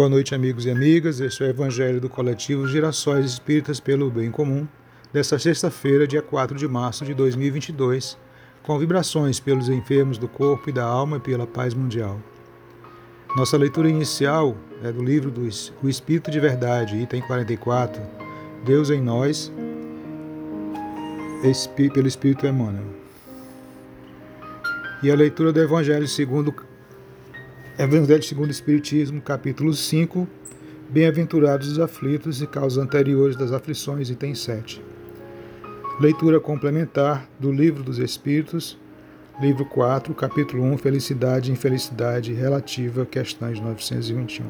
Boa noite, amigos e amigas. Este é o Evangelho do Coletivo Girassóis Espíritas pelo Bem Comum, desta sexta-feira, dia 4 de março de 2022, com vibrações pelos enfermos do corpo e da alma e pela paz mundial. Nossa leitura inicial é do livro do O Espírito de Verdade, item 44, Deus em nós, pelo Espírito Emmanuel. E a leitura do Evangelho segundo Evangelho segundo o Espiritismo, capítulo 5, Bem-aventurados os aflitos e causas anteriores das aflições, item 7. Leitura complementar do Livro dos Espíritos, livro 4, capítulo 1, Felicidade e Infelicidade relativa, questões 921.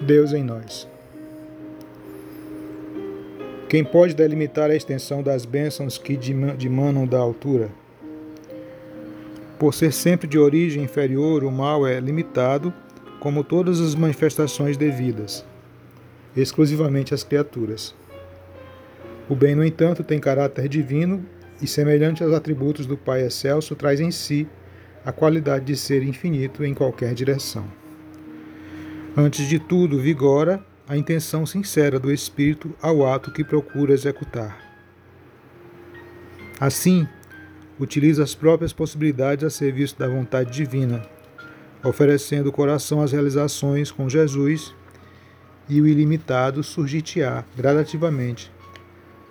Deus em nós. Quem pode delimitar a extensão das bênçãos que dimanam da altura? Por ser sempre de origem inferior, o mal é limitado, como todas as manifestações devidas, exclusivamente às criaturas. O bem, no entanto, tem caráter divino e, semelhante aos atributos do Pai Excelso, traz em si a qualidade de ser infinito em qualquer direção. Antes de tudo, vigora a intenção sincera do espírito ao ato que procura executar. Assim, utiliza as próprias possibilidades a serviço da vontade divina, oferecendo o coração às realizações com Jesus e o ilimitado surgir-te-á gradativamente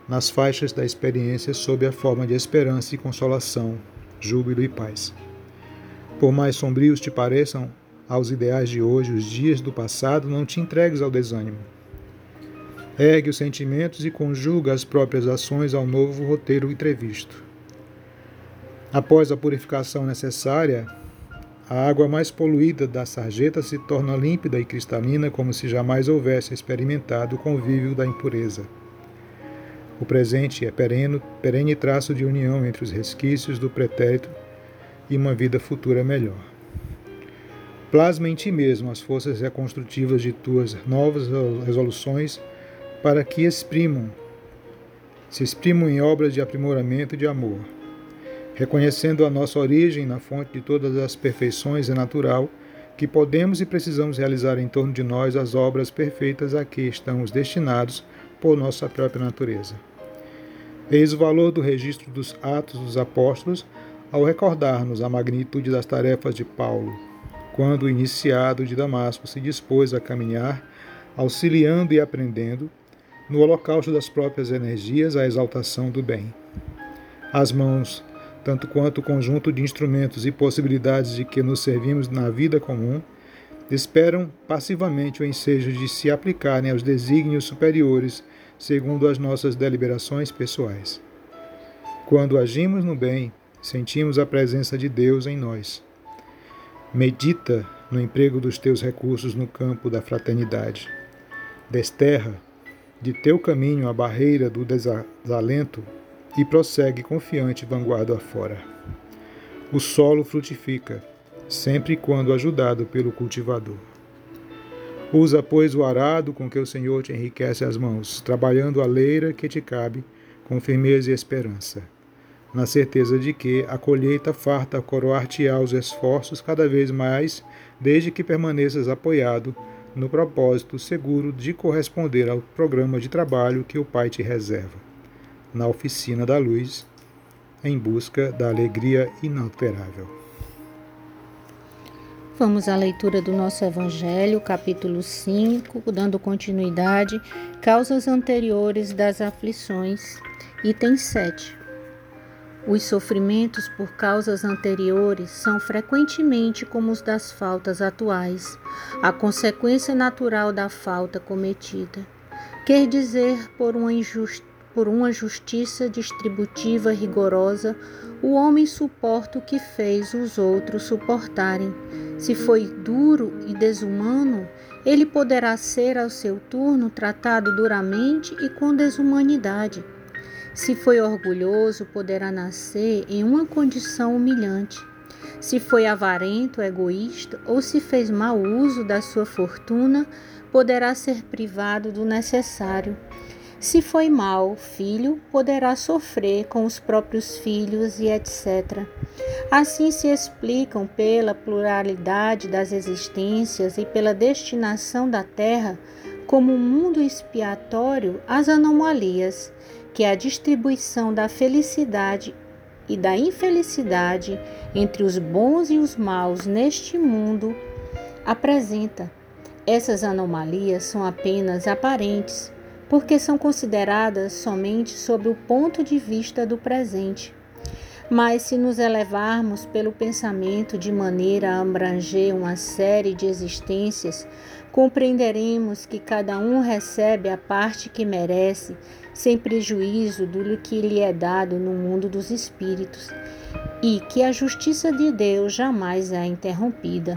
nas faixas da experiência sob a forma de esperança e consolação, júbilo e paz. Por mais sombrios te pareçam aos ideais de hoje, os dias do passado, não te entregues ao desânimo. Ergue os sentimentos e conjuga as próprias ações ao novo roteiro entrevisto. Após a purificação necessária, a água mais poluída da sarjeta se torna límpida e cristalina como se jamais houvesse experimentado o convívio da impureza. O presente é pereno, perene traço de união entre os resquícios do pretérito e uma vida futura melhor. Plasma em ti mesmo as forças reconstrutivas de tuas novas resoluções para que exprimam, se exprimam em obras de aprimoramento e de amor. Reconhecendo a nossa origem na fonte de todas as perfeições é natural que podemos e precisamos realizar em torno de nós as obras perfeitas a que estamos destinados por nossa própria natureza. Eis o valor do registro dos Atos dos Apóstolos ao recordar-nos a magnitude das tarefas de Paulo, quando o iniciado de Damasco se dispôs a caminhar, auxiliando e aprendendo, no holocausto das próprias energias, a exaltação do bem. As mãos, tanto quanto o conjunto de instrumentos e possibilidades de que nos servimos na vida comum, esperam passivamente o ensejo de se aplicarem aos desígnios superiores segundo as nossas deliberações pessoais. Quando agimos no bem, sentimos a presença de Deus em nós. Medita no emprego dos teus recursos no campo da fraternidade. Desterra de teu caminho a barreira do desalento e prossegue confiante vanguarda afora. O solo frutifica, sempre quando ajudado pelo cultivador. Usa, pois, o arado com que o Senhor te enriquece as mãos, trabalhando a leira que te cabe com firmeza e esperança na certeza de que a colheita farta coroar-te-á os esforços cada vez mais, desde que permaneças apoiado no propósito seguro de corresponder ao programa de trabalho que o Pai te reserva, na oficina da luz, em busca da alegria inalterável. Vamos à leitura do nosso Evangelho, capítulo 5, dando continuidade, causas anteriores das aflições, item 7. Os sofrimentos por causas anteriores são frequentemente como os das faltas atuais, a consequência natural da falta cometida. Quer dizer, por uma, por uma justiça distributiva rigorosa, o homem suporta o que fez os outros suportarem. Se foi duro e desumano, ele poderá ser, ao seu turno, tratado duramente e com desumanidade. Se foi orgulhoso, poderá nascer em uma condição humilhante. Se foi avarento, egoísta ou se fez mau uso da sua fortuna, poderá ser privado do necessário. Se foi mal, filho poderá sofrer com os próprios filhos e etc. Assim se explicam pela pluralidade das existências e pela destinação da Terra como um mundo expiatório as anomalias que a distribuição da felicidade e da infelicidade entre os bons e os maus neste mundo apresenta. Essas anomalias são apenas aparentes, porque são consideradas somente sob o ponto de vista do presente. Mas se nos elevarmos pelo pensamento de maneira a abranger uma série de existências, compreenderemos que cada um recebe a parte que merece, sem prejuízo do que lhe é dado no mundo dos espíritos, e que a justiça de Deus jamais é interrompida.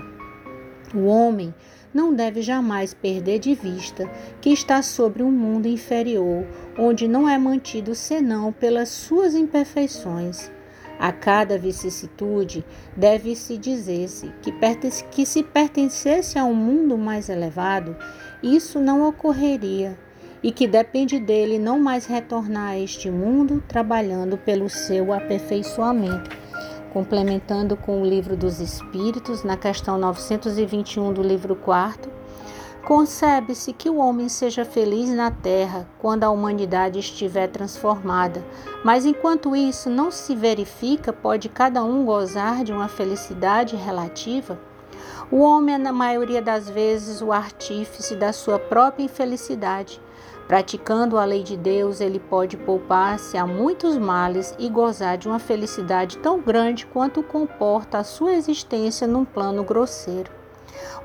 O homem não deve jamais perder de vista que está sobre um mundo inferior, onde não é mantido senão pelas suas imperfeições. A cada vicissitude deve-se dizer-se que, que se pertencesse a um mundo mais elevado, isso não ocorreria e que depende dele não mais retornar a este mundo trabalhando pelo seu aperfeiçoamento. Complementando com o livro dos Espíritos, na questão 921 do livro 4, Concebe-se que o homem seja feliz na terra quando a humanidade estiver transformada, mas enquanto isso não se verifica, pode cada um gozar de uma felicidade relativa? O homem é, na maioria das vezes, o artífice da sua própria infelicidade. Praticando a lei de Deus, ele pode poupar-se a muitos males e gozar de uma felicidade tão grande quanto comporta a sua existência num plano grosseiro.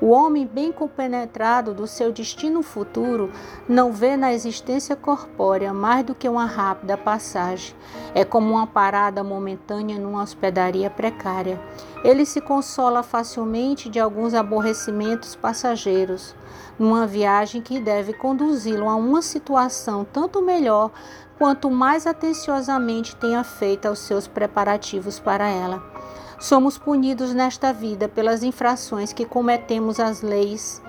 O homem bem compenetrado do seu destino futuro não vê na existência corpórea mais do que uma rápida passagem. É como uma parada momentânea numa hospedaria precária. Ele se consola facilmente de alguns aborrecimentos passageiros, numa viagem que deve conduzi-lo a uma situação tanto melhor quanto mais atenciosamente tenha feito os seus preparativos para ela. Somos punidos nesta vida pelas infrações que cometemos às leis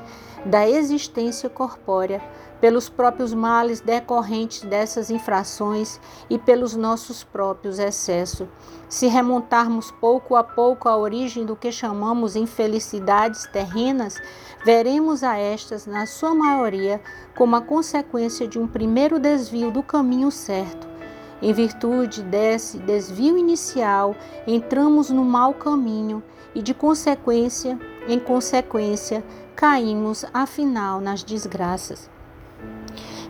da existência corpórea, pelos próprios males decorrentes dessas infrações e pelos nossos próprios excessos. Se remontarmos pouco a pouco à origem do que chamamos infelicidades terrenas, veremos a estas, na sua maioria, como a consequência de um primeiro desvio do caminho certo em virtude desse desvio inicial, entramos no mau caminho e, de consequência, em consequência, caímos afinal nas desgraças.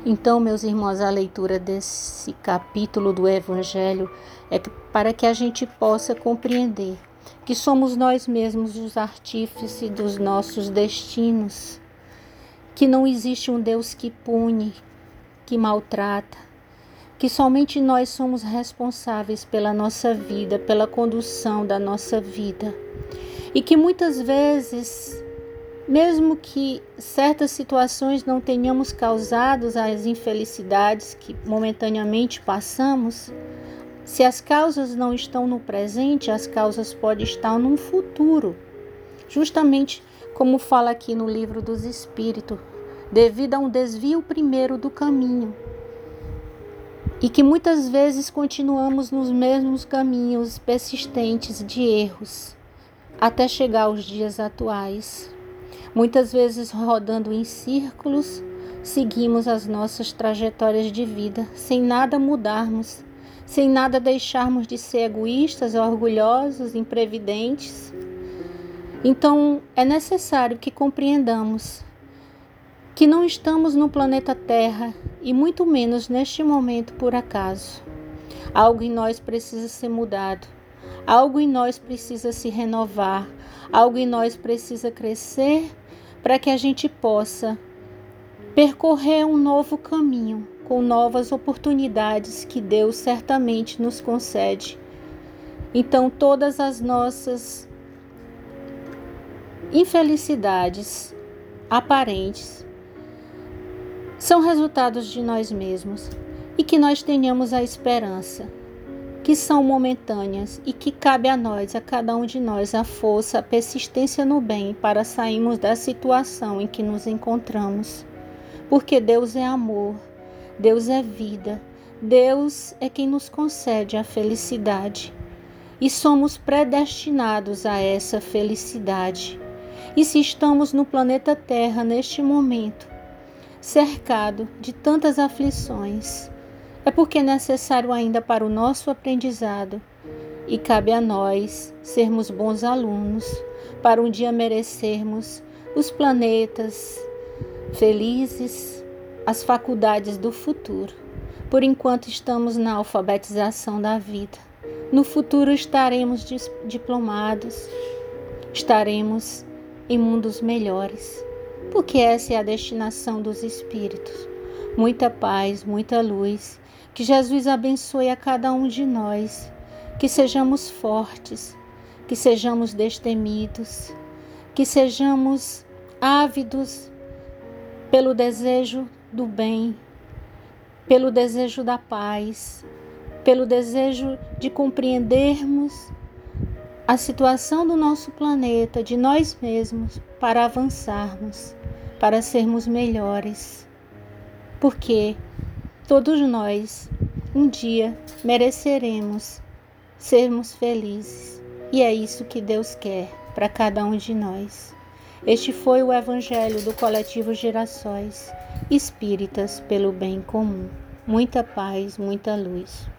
Então, meus irmãos, a leitura desse capítulo do Evangelho é para que a gente possa compreender que somos nós mesmos os artífices dos nossos destinos, que não existe um Deus que pune, que maltrata, que somente nós somos responsáveis pela nossa vida, pela condução da nossa vida. E que muitas vezes, mesmo que certas situações não tenhamos causado as infelicidades que momentaneamente passamos, se as causas não estão no presente, as causas podem estar no futuro. Justamente como fala aqui no livro dos Espíritos, devido a um desvio primeiro do caminho e que muitas vezes continuamos nos mesmos caminhos persistentes de erros até chegar aos dias atuais. Muitas vezes rodando em círculos, seguimos as nossas trajetórias de vida sem nada mudarmos, sem nada deixarmos de ser egoístas, orgulhosos, imprevidentes. Então, é necessário que compreendamos que não estamos no planeta Terra e muito menos neste momento por acaso. Algo em nós precisa ser mudado, algo em nós precisa se renovar, algo em nós precisa crescer para que a gente possa percorrer um novo caminho com novas oportunidades que Deus certamente nos concede. Então, todas as nossas infelicidades aparentes são resultados de nós mesmos e que nós tenhamos a esperança, que são momentâneas e que cabe a nós, a cada um de nós, a força, a persistência no bem para sairmos da situação em que nos encontramos. Porque Deus é amor, Deus é vida. Deus é quem nos concede a felicidade. E somos predestinados a essa felicidade. E se estamos no planeta Terra neste momento, cercado de tantas aflições, é porque é necessário ainda para o nosso aprendizado e cabe a nós sermos bons alunos para um dia merecermos os planetas felizes, as faculdades do futuro. Por enquanto estamos na alfabetização da vida. No futuro estaremos diplomados, estaremos em mundos melhores, porque essa é a destinação dos espíritos. Muita paz, muita luz. Que Jesus abençoe a cada um de nós que sejamos fortes, que sejamos destemidos, que sejamos ávidos pelo desejo do bem, pelo desejo da paz, pelo desejo de compreendermos a situação do nosso planeta, de nós mesmos, para avançarmos, para sermos melhores. Porque todos nós um dia mereceremos sermos felizes. E é isso que Deus quer para cada um de nós. Este foi o Evangelho do Coletivo Gerações Espíritas pelo Bem Comum. Muita paz, muita luz.